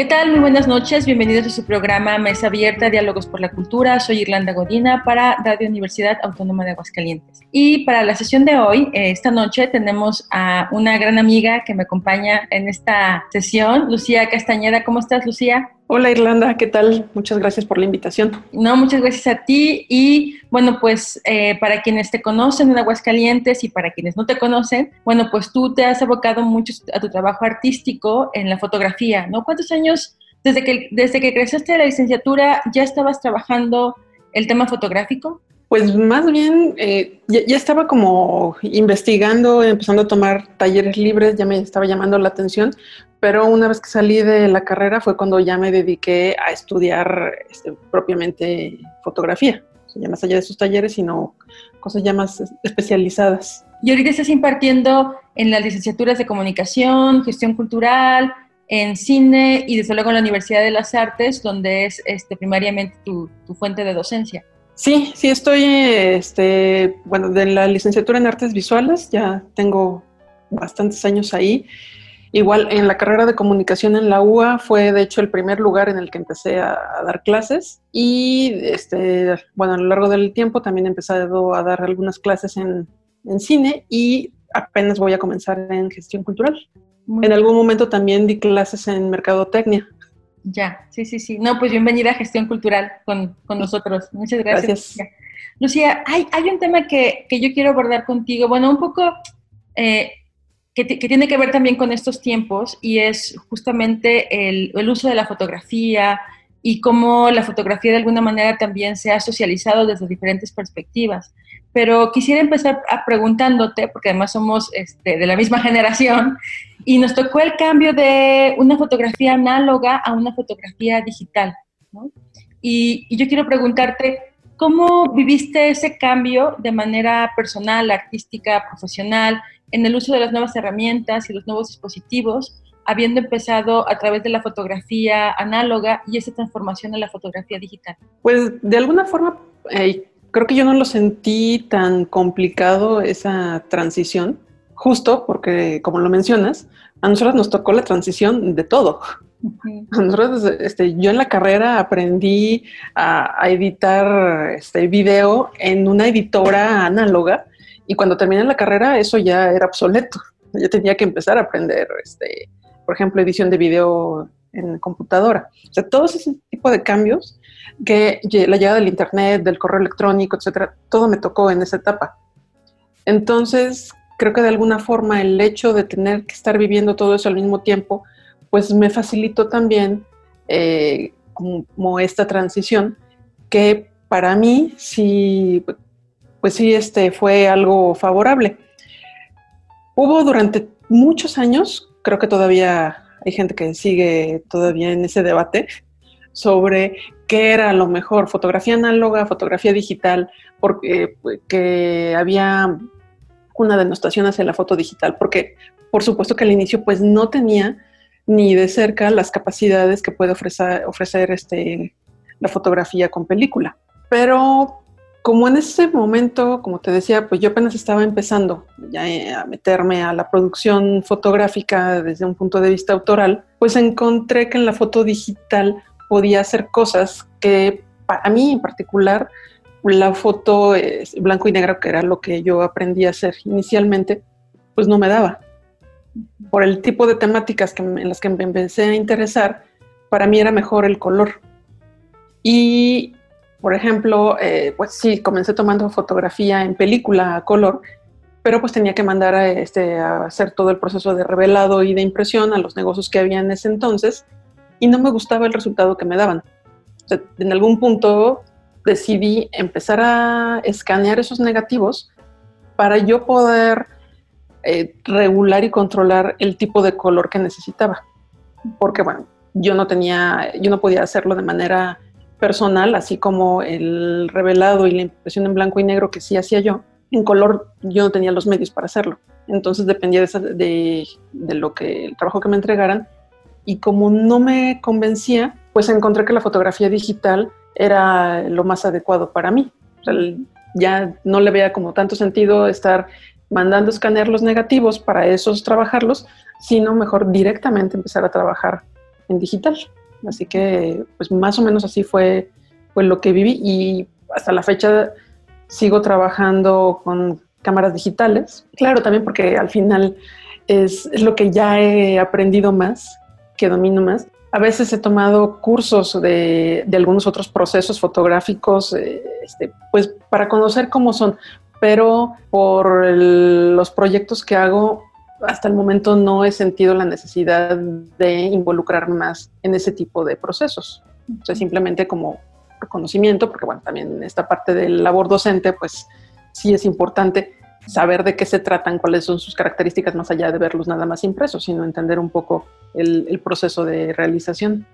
¿Qué tal? Muy buenas noches. Bienvenidos a su programa Mesa Abierta, Diálogos por la Cultura. Soy Irlanda Godina para Radio Universidad Autónoma de Aguascalientes. Y para la sesión de hoy, eh, esta noche, tenemos a una gran amiga que me acompaña en esta sesión, Lucía Castañeda. ¿Cómo estás, Lucía? Hola Irlanda, ¿qué tal? Muchas gracias por la invitación. No, muchas gracias a ti. Y bueno, pues eh, para quienes te conocen en Aguascalientes y para quienes no te conocen, bueno, pues tú te has abocado mucho a tu trabajo artístico en la fotografía, ¿no? ¿Cuántos años, desde que, desde que egresaste de la licenciatura, ya estabas trabajando el tema fotográfico? Pues más bien, eh, ya, estaba como investigando, empezando a tomar talleres libres, ya me estaba llamando la atención, pero una vez que salí de la carrera fue cuando ya me dediqué a estudiar este, propiamente fotografía, ya más allá de esos talleres, sino cosas ya más especializadas. Y ahorita estás impartiendo en las licenciaturas de comunicación, gestión cultural, en cine y desde luego en la Universidad de las Artes, donde es este, primariamente tu fuente de docencia. Sí, sí, estoy, este, bueno, de la licenciatura en artes visuales, ya tengo bastantes años ahí. Igual en la carrera de comunicación en la UA fue de hecho el primer lugar en el que empecé a, a dar clases y este, bueno, a lo largo del tiempo también he empezado a dar algunas clases en, en cine y apenas voy a comenzar en gestión cultural. Muy En algún momento también di clases en mercadotecnia. Ya, sí, sí, sí. No, pues bienvenida a Gestión Cultural con, con nosotros. Muchas gracias. Gracias. Lucía, hay, hay un tema que, que yo quiero abordar contigo, bueno, un poco eh, que, que tiene que ver también con estos tiempos y es justamente el, el uso de la fotografía y cómo la fotografía de alguna manera también se ha socializado desde diferentes perspectivas. Pero quisiera empezar a preguntándote, porque además somos este, de la misma generación, y nos tocó el cambio de una fotografía análoga a una fotografía digital. ¿no? Y, y yo quiero preguntarte, ¿cómo viviste ese cambio de manera personal, artística, profesional, en el uso de las nuevas herramientas y los nuevos dispositivos, habiendo empezado a través de la fotografía análoga y esa transformación a la fotografía digital? Pues de alguna forma, eh, creo que yo no lo sentí tan complicado esa transición, justo porque, como lo mencionas, a nosotros nos tocó la transición de todo. Nosotros, este, yo en la carrera aprendí a, a editar este, video en una editora análoga y cuando terminé la carrera eso ya era obsoleto. Yo tenía que empezar a aprender, este, por ejemplo, edición de video en computadora. O sea, todos ese tipo de cambios que la llegada del internet, del correo electrónico, etcétera, todo me tocó en esa etapa. Entonces, creo que de alguna forma el hecho de tener que estar viviendo todo eso al mismo tiempo, pues me facilitó también eh, como esta transición que para mí sí, pues sí, este fue algo favorable. Hubo durante muchos años, creo que todavía hay gente que sigue todavía en ese debate sobre qué era lo mejor, fotografía análoga, fotografía digital, porque que había una denostación hacia la foto digital, porque por supuesto que al inicio pues no tenía ni de cerca las capacidades que puede ofrecer, ofrecer este, la fotografía con película. Pero como en ese momento, como te decía, pues yo apenas estaba empezando ya eh, a meterme a la producción fotográfica desde un punto de vista autoral, pues encontré que en la foto digital podía hacer cosas que para mí en particular la foto eh, blanco y negro, que era lo que yo aprendí a hacer inicialmente, pues no me daba. Por el tipo de temáticas que, en las que me empecé a interesar, para mí era mejor el color. Y, por ejemplo, eh, pues sí, comencé tomando fotografía en película a color, pero pues tenía que mandar a, este, a hacer todo el proceso de revelado y de impresión a los negocios que había en ese entonces y no me gustaba el resultado que me daban. En algún punto decidí empezar a escanear esos negativos para yo poder eh, regular y controlar el tipo de color que necesitaba. Porque, bueno, yo no tenía, yo no podía hacerlo de manera personal, así como el revelado y la impresión en blanco y negro que sí hacía yo, en color yo no tenía los medios para hacerlo. Entonces dependía de, de, lo que el trabajo que me entregaran. Y como no me convencía, pues encontré que la fotografía digital era lo más adecuado para mí. ya no le veía como tanto sentido estar mandando escanear los negativos para esos trabajarlos, sino mejor directamente empezar a trabajar en digital. Así que, pues más o menos así fue, fue lo que viví y hasta la fecha sigo trabajando con cámaras digitales. Claro, también porque al final es, lo que ya he aprendido más, que domino más. A veces he tomado cursos de, algunos otros procesos fotográficos, eh, este, pues para conocer cómo son, pero por los proyectos que hago, hasta el momento no he sentido la necesidad de involucrarme más en ese tipo de procesos. O sea, simplemente como conocimiento, porque bueno, también esta parte del labor docente, pues sí es importante saber de qué se tratan, cuáles son sus características, más allá de verlos nada más impresos, sino entender un poco el, proceso de realización.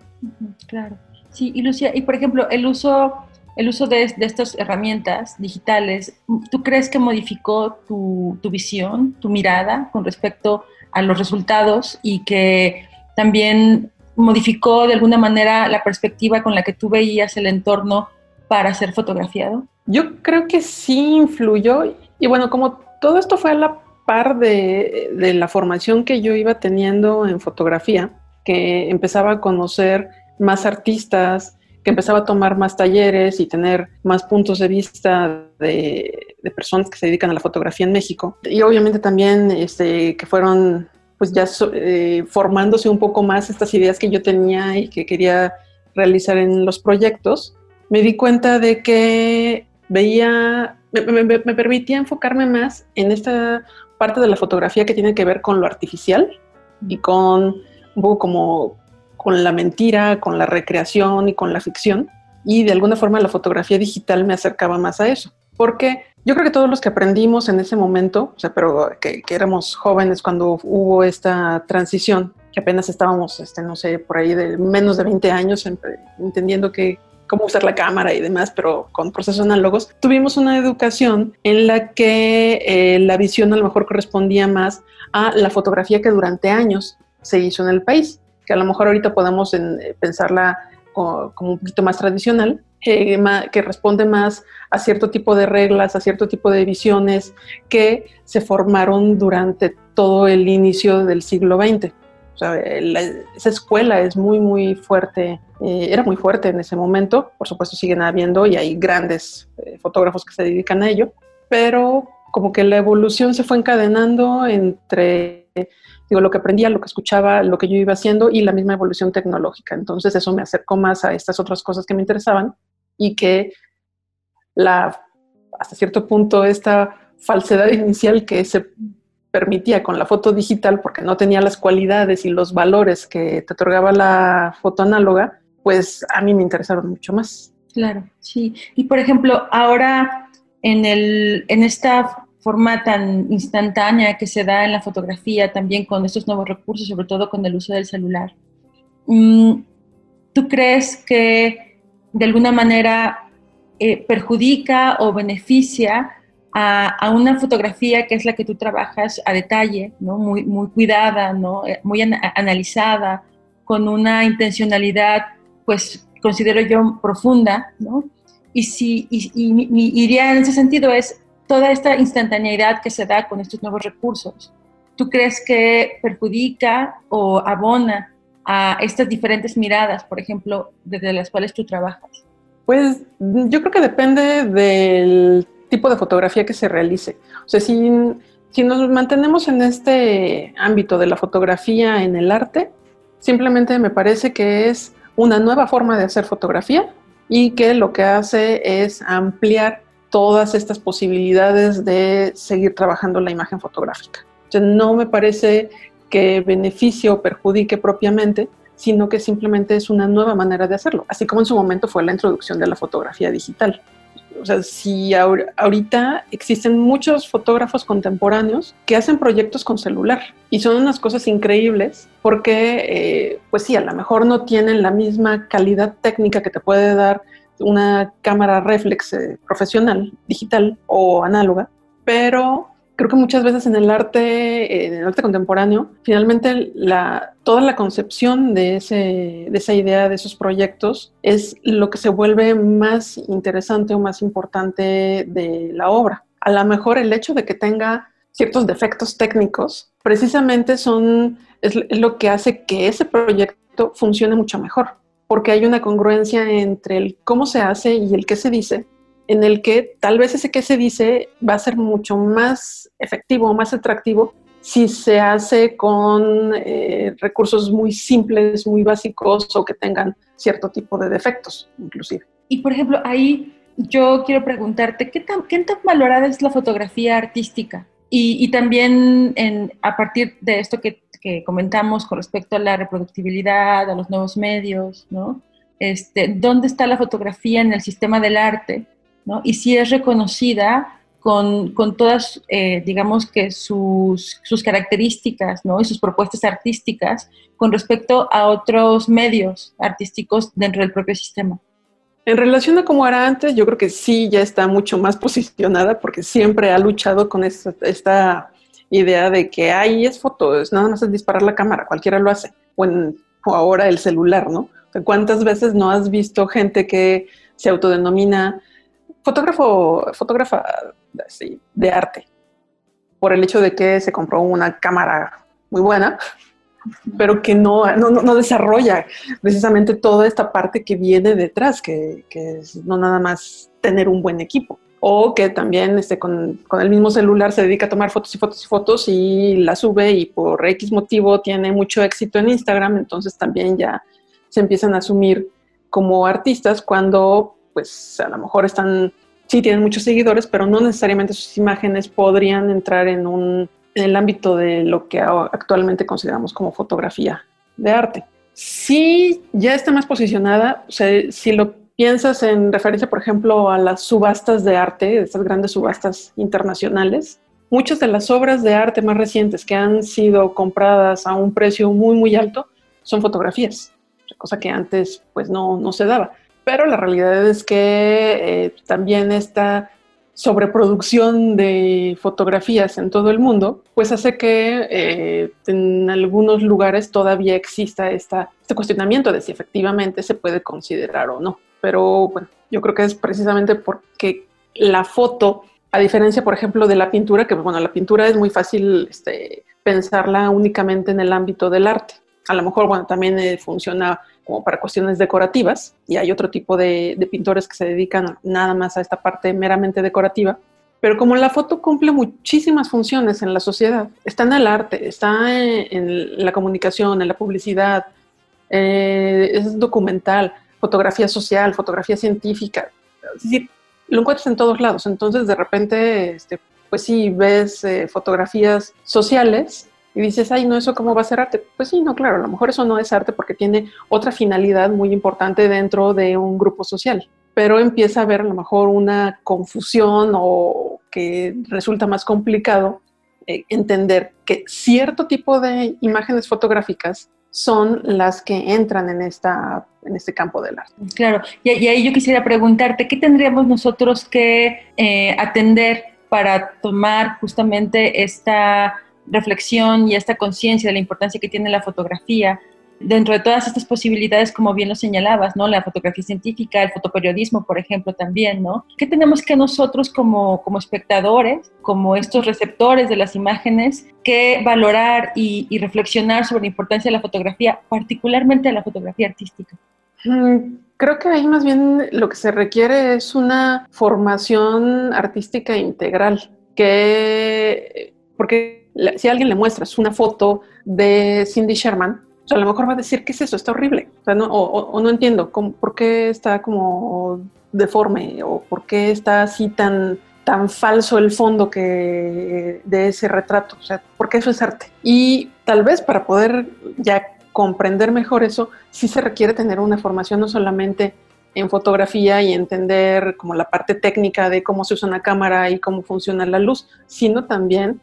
Claro. Sí, y Lucia, y por ejemplo, el uso, el uso de, estas herramientas digitales, ¿tú crees que modificó tu, tu visión, tu mirada con respecto a los resultados y que también modificó de alguna manera la perspectiva con la que tú veías el entorno para ser fotografiado? Yo creo que sí influyó y bueno, como todo esto fue a la par de, la formación que yo iba teniendo en fotografía, que empezaba a conocer más artistas, que empezaba a tomar más talleres y tener más puntos de vista de, personas que se dedican a la fotografía en México. Y obviamente también este, que fueron pues ya eh, formándose un poco más estas ideas que yo tenía y que quería realizar en los proyectos, me di cuenta de que veía, me, permitía enfocarme más en esta parte de la fotografía que tiene que ver con lo artificial y con un poco como con la mentira, con la recreación y con la ficción. Y de alguna forma la fotografía digital me acercaba más a eso. Porque yo creo que todos los que aprendimos en ese momento, o sea, pero que, éramos jóvenes cuando hubo esta transición, que apenas estábamos, este, no sé, por ahí de menos de 20 años, entendiendo que cómo usar la cámara y demás, pero con procesos análogos, tuvimos una educación en la que eh, la visión a lo mejor correspondía más a la fotografía que durante años se hizo en el país, que a lo mejor ahorita podamos eh, pensarla como un poquito más tradicional, que responde más a cierto tipo de reglas, a cierto tipo de visiones que se formaron durante todo el inicio del siglo XX. Esa escuela es muy, muy fuerte, eh, era muy fuerte en ese momento, por supuesto siguen habiendo y hay grandes eh, fotógrafos que se dedican a ello, pero como que la evolución se fue encadenando entre digo, lo que aprendía, lo que escuchaba, lo que yo iba haciendo y la misma evolución tecnológica. Entonces eso me acercó más a estas otras cosas que me interesaban y que hasta cierto punto esta falsedad inicial que se permitía con la foto digital porque no tenía las cualidades y los valores que te otorgaba la foto análoga, pues a mí me interesaron mucho más. Claro, sí. Y por ejemplo, ahora en, el, en esta forma tan instantánea que se da en la fotografía, también con estos nuevos recursos, sobre todo con el uso del celular, mm, ¿tú crees que de alguna manera eh, perjudica o beneficia a, una fotografía que es la que tú trabajas a detalle, ¿no? muy, muy cuidada, ¿no? Eh, muy analizada, con una intencionalidad, pues considero yo profunda, ¿no? Y, si, y, idea en ese sentido es toda esta instantaneidad que se da con estos nuevos recursos. ¿Tú crees que perjudica o abona a estas diferentes miradas, por ejemplo, desde las cuales tú trabajas? Pues yo creo que depende del tipo de fotografía que se realice. O sea, si, si nos mantenemos en este ámbito de la fotografía en el arte, simplemente me parece que es una nueva forma de hacer fotografía y que lo que hace es ampliar todas estas posibilidades de seguir trabajando la imagen fotográfica. O sea, no me parece que beneficie o perjudique propiamente, sino que simplemente es una nueva manera de hacerlo, así como en su momento fue la introducción de la fotografía digital. O sea, si ahorita existen muchos fotógrafos contemporáneos que hacen proyectos con celular y son unas cosas increíbles porque, eh, pues sí, a lo mejor no tienen la misma calidad técnica que te puede dar una cámara reflex eh, profesional, digital o análoga, pero creo que muchas veces en el arte, en el arte contemporáneo, finalmente toda la concepción de esa idea, de esos proyectos, es lo que se vuelve más interesante o más importante de la obra. A lo mejor el hecho de que tenga ciertos defectos técnicos, precisamente son, es lo que hace que ese proyecto funcione mucho mejor, porque hay una congruencia entre el cómo se hace y el qué se dice, en el que tal vez ese que se dice va a ser mucho más efectivo, más atractivo si se hace con eh, recursos muy simples, muy básicos o que tengan cierto tipo de defectos, inclusive. Y por ejemplo, ahí yo quiero preguntarte, ¿qué tan, qué tan valorada es la fotografía artística? Y, también en, a partir de esto que, que, comentamos con respecto a la reproductibilidad, a los nuevos medios, ¿no? Este, ¿Dónde está la fotografía en el sistema del arte? Y si es reconocida con, todas, eh, digamos que sus, características, ¿no? Y sus propuestas artísticas con respecto a otros medios artísticos dentro del propio sistema. En relación a cómo era antes, yo creo que sí ya está mucho más posicionada porque siempre ha luchado con esta, idea de que ahí es foto, es nada más es disparar la cámara, cualquiera lo hace. O ahora el celular, ¿no? ¿Cuántas veces no has visto gente que se autodenomina fotógrafo, fotógrafa de arte, por el hecho de que se compró una cámara muy buena, pero que no, no, desarrolla precisamente toda esta parte que viene detrás, que, es no nada más tener un buen equipo. O que también este, con, con, el mismo celular se dedica a tomar fotos y fotos y fotos y la sube y por X motivo tiene mucho éxito en Instagram, entonces también ya se empiezan a asumir como artistas cuando pues a lo mejor están, sí tienen muchos seguidores, pero no necesariamente sus imágenes podrían entrar en, un, en el ámbito de lo que actualmente consideramos como fotografía de arte. Sí, ya está más posicionada, si lo piensas en referencia, por ejemplo, a las subastas de arte, estas grandes subastas internacionales, muchas de las obras de arte más recientes que han sido compradas a un precio muy, muy alto son fotografías, cosa que antes pues no, no se daba pero la realidad es que eh, también esta sobreproducción de fotografías en todo el mundo, pues hace que eh, en algunos lugares todavía exista este cuestionamiento de si efectivamente se puede considerar o no. Pero bueno, yo creo que es precisamente porque la foto, a diferencia, por ejemplo, de la pintura, que bueno, la pintura es muy fácil este, pensarla únicamente en el ámbito del arte. A lo mejor, bueno, también eh, funciona como para cuestiones decorativas y hay otro tipo de, pintores que se dedican nada más a esta parte meramente decorativa. Pero como la foto cumple muchísimas funciones en la sociedad, está en el arte, está en, la comunicación, en la publicidad, eh, es documental, fotografía social, fotografía científica, es decir, lo encuentras en todos lados. Entonces, de repente, este, pues sí, ves eh, fotografías sociales y dices, ay, no, eso cómo va a ser arte. Pues sí, no, claro, a lo mejor eso no es arte porque tiene otra finalidad muy importante dentro de un grupo social, pero empieza a haber a lo mejor una confusión o que resulta más complicado eh, entender que cierto tipo de imágenes fotográficas son las que entran en, esta, en este campo del arte. Claro, y, ahí yo quisiera preguntarte, ¿qué tendríamos nosotros que eh, atender para tomar justamente esta reflexión y esta conciencia de la importancia que tiene la fotografía dentro de todas estas posibilidades, como bien lo señalabas, ¿no? La fotografía científica, el fotoperiodismo, por ejemplo, también, ¿no? ¿Qué tenemos que nosotros como, como espectadores, como estos receptores de las imágenes, que valorar y, reflexionar sobre la importancia de la fotografía, particularmente de la fotografía artística? Mm, creo que ahí más bien lo que se requiere es una formación artística integral, que, porque si alguien le muestras una foto de Cindy Sherman, a lo mejor va a decir, ¿qué es eso? Está horrible. O, no, o, no entiendo por qué está como deforme o por qué está así tan, tan falso el fondo que de ese retrato. O sea, porque eso es arte. Y tal vez para poder ya comprender mejor eso, sí se requiere tener una formación no solamente en fotografía y entender como la parte técnica de cómo se usa una cámara y cómo funciona la luz, sino también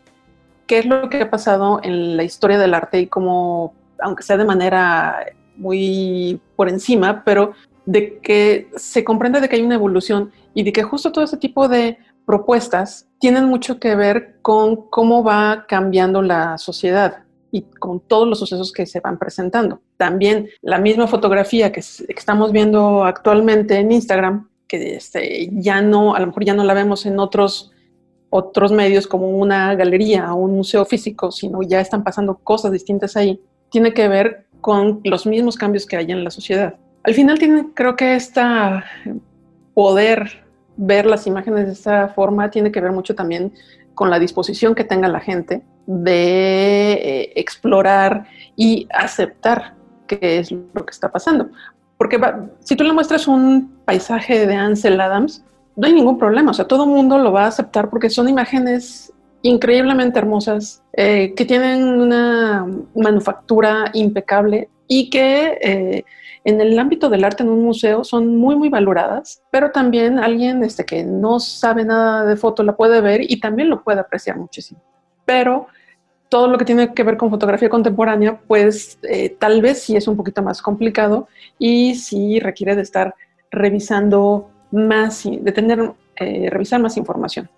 qué es lo que ha pasado en la historia del arte y cómo, aunque sea de manera muy por encima, pero de que se comprende de que hay una evolución y de que justo todo ese tipo de propuestas tienen mucho que ver con cómo va cambiando la sociedad y con todos los sucesos que se van presentando. También la misma fotografía que, estamos viendo actualmente en Instagram, que este, ya no, a lo mejor ya no la vemos en otros, otros medios como una galería o un museo físico, sino ya están pasando cosas distintas ahí, tiene que ver con los mismos cambios que hay en la sociedad. Al final tiene, creo que esta poder ver las imágenes de esta forma tiene que ver mucho también con la disposición que tenga la gente de eh, explorar y aceptar qué es lo que está pasando. Porque si tú le muestras un paisaje de Ansel Adams, no hay ningún problema, o sea, todo el mundo lo va a aceptar porque son imágenes increíblemente hermosas, eh, que tienen una manufactura impecable y que eh, en el ámbito del arte en un museo son muy, muy valoradas, pero también alguien este, que no sabe nada de foto la puede ver y también lo puede apreciar muchísimo. Pero todo lo que tiene que ver con fotografía contemporánea, pues eh, tal vez sí es un poquito más complicado y sí requiere de estar revisando más, de tener, eh, revisar más información.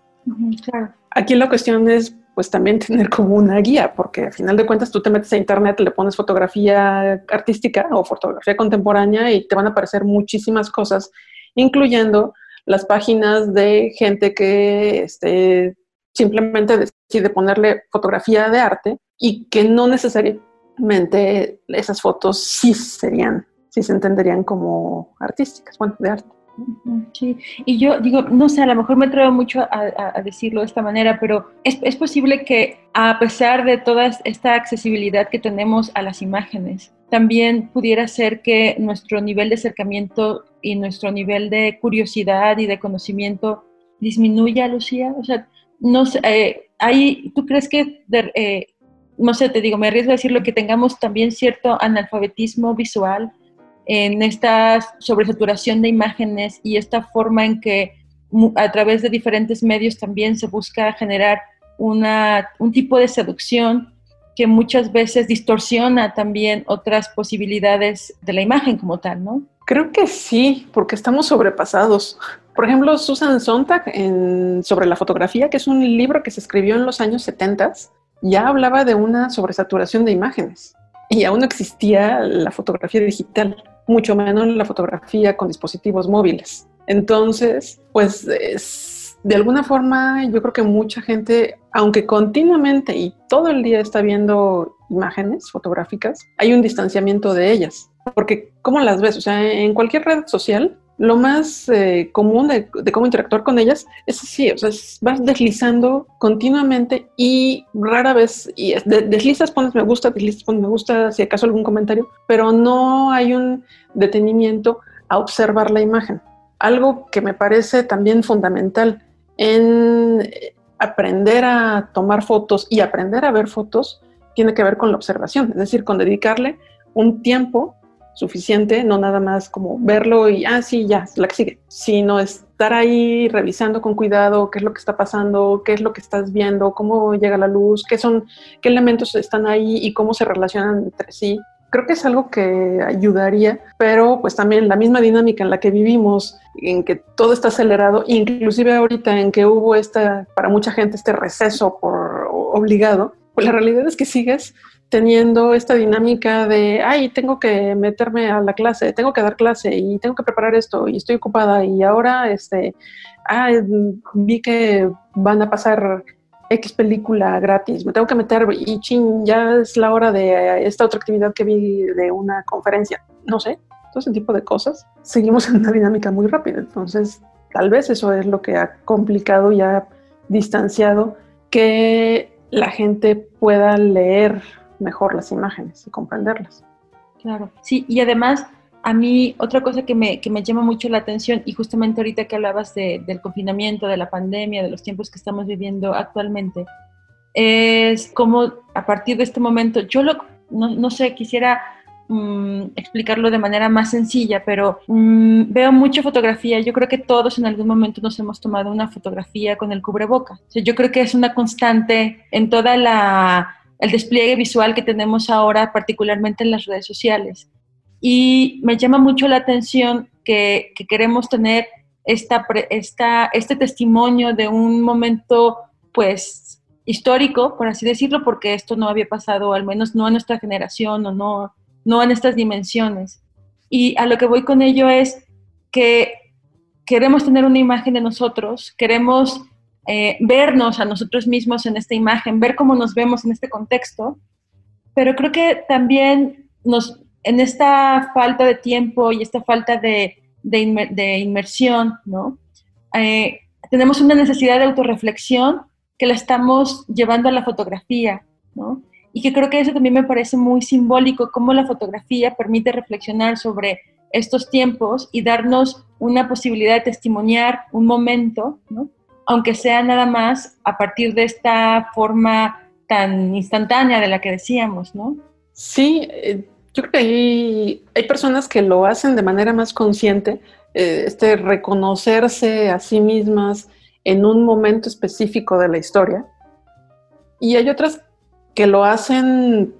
Claro. Aquí la cuestión es pues también tener como una guía, porque al final de cuentas tú te metes a internet, le pones fotografía artística o fotografía contemporánea y te van a aparecer muchísimas cosas, incluyendo las páginas de gente que este, simplemente decide ponerle fotografía de arte y que no necesariamente esas fotos sí serían, sí se entenderían como artísticas, bueno, de arte. Sí, y yo digo, no sé, a lo mejor me atrevo mucho a, decirlo de esta manera, pero es, es, posible que a pesar de toda esta accesibilidad que tenemos a las imágenes, también pudiera ser que nuestro nivel de acercamiento y nuestro nivel de curiosidad y de conocimiento disminuya, Lucía. O sea, no sé, eh, hay, ¿tú crees que, eh, no sé, te digo, me arriesgo a decirlo, que tengamos también cierto analfabetismo visual? En esta sobresaturación de imágenes y esta forma en que a través de diferentes medios también se busca generar una, un tipo de seducción que muchas veces distorsiona también otras posibilidades de la imagen como tal, ¿no? Creo que sí, porque estamos sobrepasados. Por ejemplo, Susan Sontag en, sobre la fotografía, que es un libro que se escribió en los años 70, ya hablaba de una sobresaturación de imágenes y aún no existía la fotografía digital mucho menos la fotografía con dispositivos móviles. Entonces, pues de alguna forma yo creo que mucha gente, aunque continuamente y todo el día está viendo imágenes fotográficas, hay un distanciamiento de ellas. Porque, ¿cómo las ves? O sea, en cualquier red social lo más eh, común de, cómo interactuar con ellas es así, o sea, vas deslizando continuamente y rara vez y deslizas, pones me gusta, deslizas, pones me gusta, si acaso algún comentario, pero no hay un detenimiento a observar la imagen. Algo que me parece también fundamental en eh, aprender a tomar fotos y aprender a ver fotos tiene que ver con la observación, es decir, con dedicarle un tiempo suficiente, no nada más como verlo y, ah, sí, ya, la que sigue, sino estar ahí revisando con cuidado qué es lo que está pasando, qué es lo que estás viendo, cómo llega la luz, qué son, qué elementos están ahí y cómo se relacionan entre sí. Creo que es algo que ayudaría, pero pues también la misma dinámica en la que vivimos, en que todo está acelerado, inclusive ahorita en que hubo esta, para mucha gente, este receso por obligado, la realidad es que sigues teniendo esta dinámica de, ay, tengo que meterme a la clase, tengo que dar clase y tengo que preparar esto y estoy ocupada y ahora, este, ah, vi que van a pasar X película gratis, me tengo que meter y ching, ya es la hora de esta otra actividad que vi de una conferencia, no sé, todo ese tipo de cosas. Seguimos en una dinámica muy rápida, entonces tal vez eso es lo que ha complicado y ha distanciado que la gente pueda leer mejor las imágenes y comprenderlas. Claro, sí, y además a mí otra cosa que me, que me llama mucho la atención, y justamente ahorita que hablabas del confinamiento, de la pandemia, de los tiempos que estamos viviendo actualmente, es como a partir de este momento, yo lo, no, no sé, quisiera mm, explicarlo de manera más sencilla, pero mm, veo mucha fotografía. Yo creo que todos en algún momento nos hemos tomado una fotografía con el cubreboca. yo creo que es una constante en toda la el despliegue visual que tenemos ahora, particularmente en las redes sociales. Y me llama mucho la atención que, queremos tener esta, esta, este testimonio de un momento, pues, histórico, por así decirlo, porque esto no había pasado, al menos no en nuestra generación o no, no en estas dimensiones. Y a lo que voy con ello es que queremos tener una imagen de nosotros, queremos eh, vernos a nosotros mismos en esta imagen, ver cómo nos vemos en este contexto, pero creo que también nos, en esta falta de tiempo y esta falta de, de, inmersión, ¿no? Eh, tenemos una necesidad de autorreflexión que la estamos llevando a la fotografía, ¿no? Y que creo que eso también me parece muy simbólico, cómo la fotografía permite reflexionar sobre estos tiempos y darnos una posibilidad de testimoniar un momento, ¿no? aunque sea nada más a partir de esta forma tan instantánea de la que decíamos, ¿no? Sí, eh, yo creo que hay, hay, personas que lo hacen de manera más consciente, eh, este reconocerse a sí mismas en un momento específico de la historia, y hay otras que lo hacen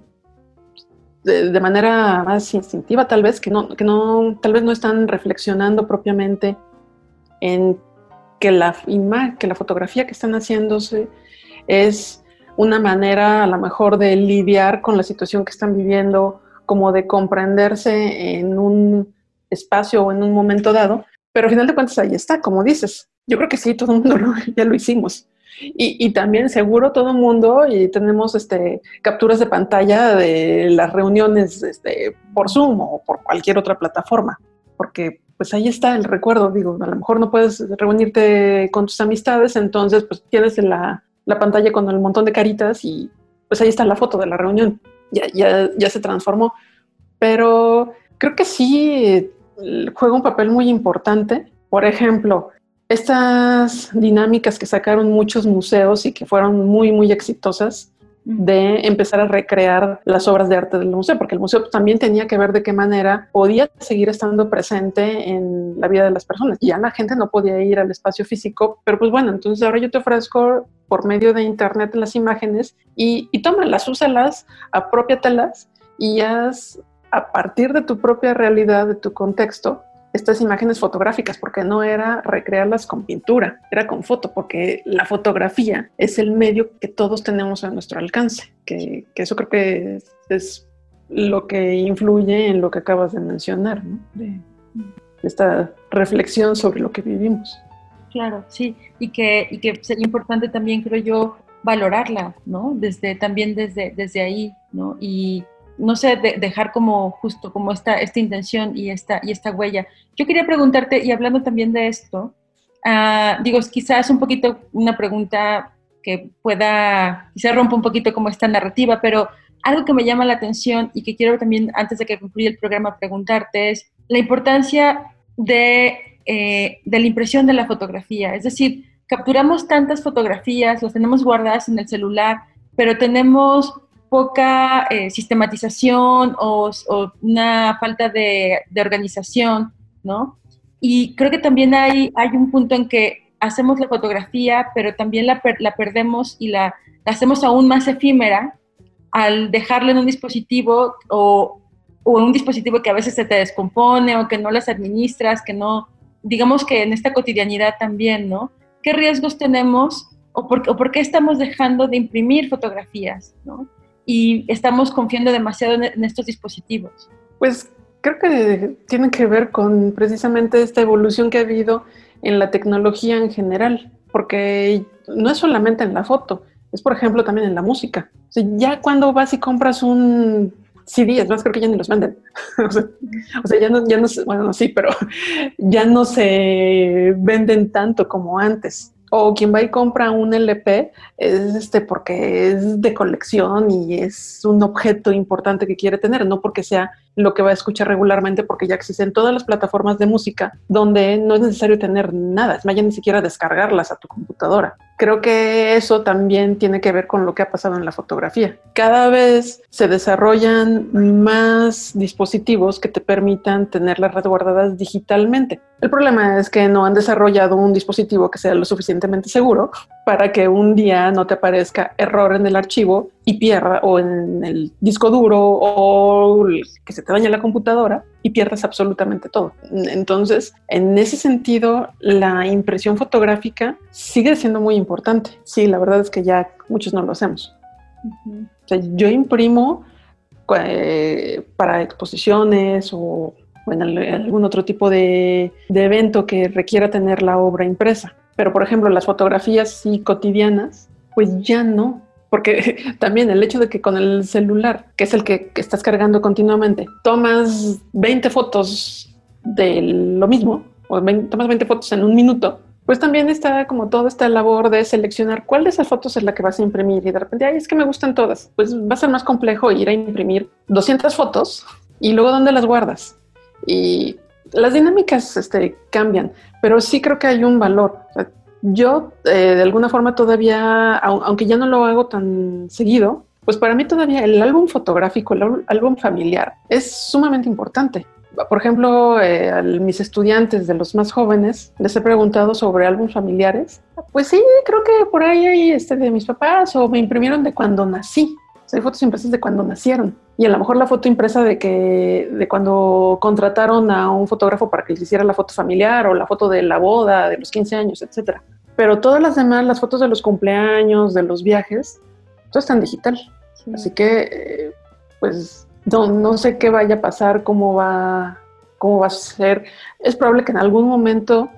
de, manera más instintiva tal vez, que no, que no, tal vez no están reflexionando propiamente en que la, que la fotografía que están haciéndose es una manera a lo mejor de lidiar con la situación que están viviendo, como de comprenderse en un espacio o en un momento dado, pero al final de cuentas ahí está, como dices. Yo creo que sí, todo el mundo ya lo hicimos. Y, también seguro todo el mundo y tenemos este, capturas de pantalla de las reuniones este, por Zoom o por cualquier otra plataforma, porque pues ahí está el recuerdo, digo, a lo mejor no puedes reunirte con tus amistades, entonces pues tienes la, la pantalla con el montón de caritas y pues ahí está la foto de la reunión, ya, ya, ya se transformó, pero creo que sí juega un papel muy importante, por ejemplo, estas dinámicas que sacaron muchos museos y que fueron muy, muy exitosas, de empezar a recrear las obras de arte del museo, porque el museo también tenía que ver de qué manera podía seguir estando presente en la vida de las personas. Ya la gente no podía ir al espacio físico, pero pues bueno, entonces ahora yo te ofrezco por medio de internet las imágenes y, y tómalas, úsalas, apropiatelas y haz a partir de tu propia realidad, de tu contexto, estas imágenes fotográficas, porque no era recrearlas con pintura, era con foto, porque la fotografía es el medio que todos tenemos a nuestro alcance, que, eso creo que es, lo que influye en lo que acabas de mencionar, ¿no? de, esta reflexión sobre lo que vivimos. Claro, sí, y que, y que sería importante también, creo yo, valorarla, ¿no? Desde, también desde, desde ahí, ¿no? Y, no sé, dejar como justo como esta, esta intención y esta, y esta huella. Yo quería preguntarte, y hablando también de esto, uh, digo, quizás un poquito una pregunta que pueda, quizás rompa un poquito como esta narrativa, pero algo que me llama la atención y que quiero también, antes de que concluya el programa, preguntarte es la importancia de, eh, de la impresión de la fotografía. Es decir, capturamos tantas fotografías, las tenemos guardadas en el celular, pero tenemos poca eh, sistematización o, una falta de, organización, ¿no? Y creo que también hay, hay un punto en que hacemos la fotografía, pero también la, la perdemos y la, hacemos aún más efímera al dejarla en un dispositivo o, o, en un dispositivo que a veces se te descompone o que no las administras, que no, digamos que en esta cotidianidad también, ¿no? ¿Qué riesgos tenemos o por, o por qué estamos dejando de imprimir fotografías, ¿no? Y estamos confiando demasiado en, estos dispositivos? Pues creo que tiene que ver con precisamente esta evolución que ha habido en la tecnología en general, porque no es solamente en la foto, es por ejemplo también en la música. ya cuando vas y compras un CD, es más, creo que ya ni los venden. o, sea, ya no, ya no, bueno, sí, pero ya no se venden tanto como antes. O quien va y compra un LP es este porque es de colección y es un objeto importante que quiere tener, no porque sea lo que va a escuchar regularmente porque ya existen todas las plataformas de música donde no es necesario tener nada, es más, ya ni siquiera descargarlas a tu computadora. Creo que eso también tiene que ver con lo que ha pasado en la fotografía. Cada vez se desarrollan más dispositivos que te permitan tener las guardadas digitalmente. El problema es que no han desarrollado un dispositivo que sea lo suficientemente seguro para que un día no te aparezca error en el archivo y pierda o en el disco duro o que se te dañe la computadora y pierdas absolutamente todo. Entonces, en ese sentido, la impresión fotográfica sigue siendo muy importante. Sí, la verdad es que ya muchos no lo hacemos. yo imprimo eh, para exposiciones o, en algún otro tipo de, de evento que requiera tener la obra impresa. Pero, por ejemplo, las fotografías sí cotidianas, pues ya no porque también el hecho de que con el celular, que es el que, estás cargando continuamente, tomas 20 fotos de lo mismo, o tomas 20 fotos en un minuto, pues también está como toda esta labor de seleccionar cuál de esas fotos es la que vas a imprimir y de repente, ay, es que me gustan todas. Pues va a ser más complejo ir a imprimir 200 fotos y luego dónde las guardas. Y las dinámicas este, cambian, pero sí creo que hay un valor. Yo, eh, de alguna forma, todavía, aunque ya no lo hago tan seguido, pues para mí todavía el álbum fotográfico, el álbum familiar, es sumamente importante. Por ejemplo, eh, a mis estudiantes de los más jóvenes les he preguntado sobre álbumes familiares. Pues sí, creo que por ahí hay este de mis papás o me imprimieron de cuando nací. Hay fotos impresas de cuando nacieron. Y a lo mejor la foto impresa de que de cuando contrataron a un fotógrafo para que les hiciera la foto familiar o la foto de la boda, de los 15 años, etcétera. Pero todas las demás, las fotos de los cumpleaños, de los viajes, todo está en digital. Así que, eh, pues, no, no sé qué vaya a pasar, cómo va, cómo va a ser. Es probable que en algún momento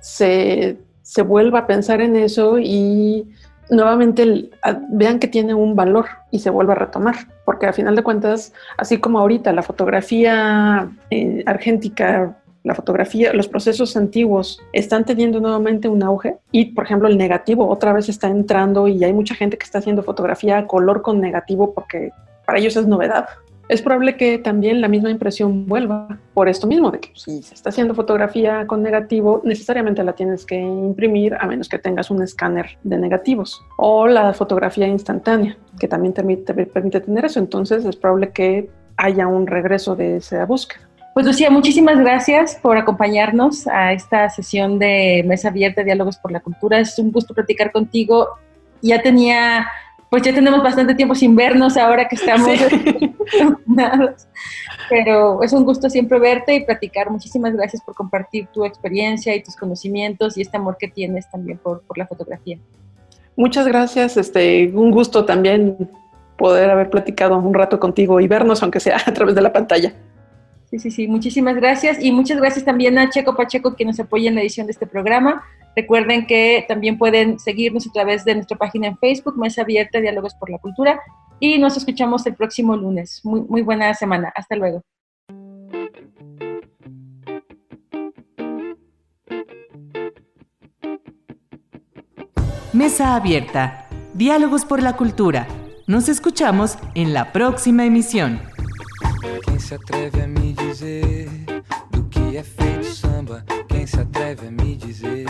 se, se vuelva a pensar en eso y nuevamente vean que tiene un valor y se vuelva a retomar, porque a final de cuentas, así como ahorita la fotografía eh, argéntica la fotografía, los procesos antiguos están teniendo nuevamente un auge y, por ejemplo, el negativo otra vez está entrando y hay mucha gente que está haciendo fotografía a color con negativo porque para ellos es novedad. Es probable que también la misma impresión vuelva por esto mismo, de que si se está haciendo fotografía con negativo, necesariamente la tienes que imprimir a menos que tengas un escáner de negativos o la fotografía instantánea, que también te permite tener eso. Entonces es probable que haya un regreso de esa búsqueda. Pues Lucía, muchísimas gracias por acompañarnos a esta sesión de Mesa Abierta, Diálogos por la Cultura. Es un gusto platicar contigo. Ya tenía, pues ya tenemos bastante tiempo sin vernos ahora que estamos Pero es un gusto siempre verte y platicar. Muchísimas gracias por compartir tu experiencia y tus conocimientos y este amor que tienes también por, por la fotografía. Muchas gracias. Este, un gusto también poder haber platicado un rato contigo y vernos, aunque sea a través de la pantalla. Sí, sí, sí. Muchísimas gracias. Y muchas gracias también a Checo Pacheco que nos apoya en la edición de este programa. Recuerden que también pueden seguirnos a través de nuestra página en Facebook, Mesa Abierta, Diálogos por la Cultura. Y nos escuchamos el próximo lunes. Muy, muy buena semana. Hasta luego. Mesa Abierta, Diálogos por la Cultura. Nos escuchamos en la próxima emisión. Quem se atreve a me dizer do que é feito samba? Quem se atreve a me dizer?